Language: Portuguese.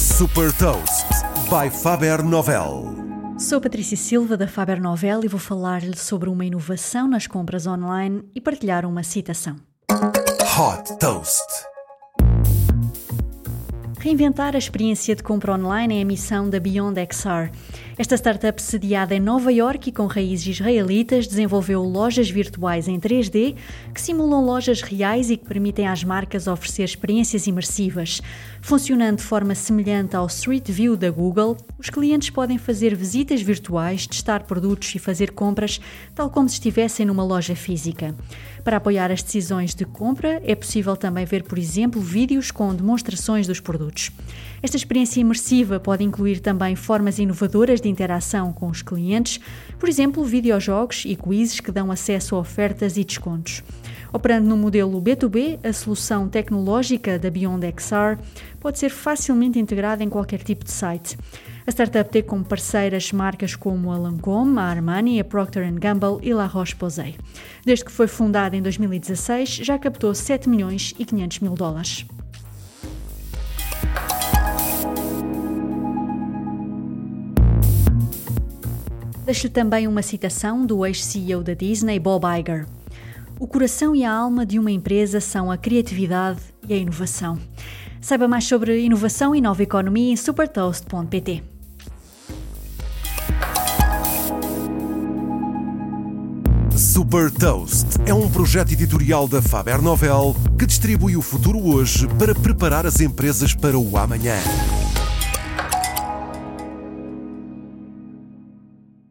Super Toast by Faber Novel. Sou Patrícia Silva da Faber Novel e vou falar-lhe sobre uma inovação nas compras online e partilhar uma citação. Hot Toast. Reinventar a experiência de compra online é a missão da Beyond XR. Esta startup sediada em Nova York e com raízes israelitas desenvolveu lojas virtuais em 3D que simulam lojas reais e que permitem às marcas oferecer experiências imersivas. Funcionando de forma semelhante ao Street View da Google, os clientes podem fazer visitas virtuais, testar produtos e fazer compras, tal como se estivessem numa loja física. Para apoiar as decisões de compra, é possível também ver, por exemplo, vídeos com demonstrações dos produtos. Esta experiência imersiva pode incluir também formas inovadoras de interação com os clientes, por exemplo, videojogos e quizzes que dão acesso a ofertas e descontos. Operando no modelo B2B, a solução tecnológica da Beyond XR pode ser facilmente integrada em qualquer tipo de site. A startup tem como parceiras marcas como a Lancôme, a Armani, a Procter Gamble e La Roche-Posay. Desde que foi fundada em 2016, já captou 7 milhões e 500 mil dólares. Deixo-lhe também uma citação do ex-CEO da Disney, Bob Iger. O coração e a alma de uma empresa são a criatividade e a inovação. Saiba mais sobre inovação e nova economia em supertoast.pt. Super Toast é um projeto editorial da Faber Novel que distribui o futuro hoje para preparar as empresas para o amanhã.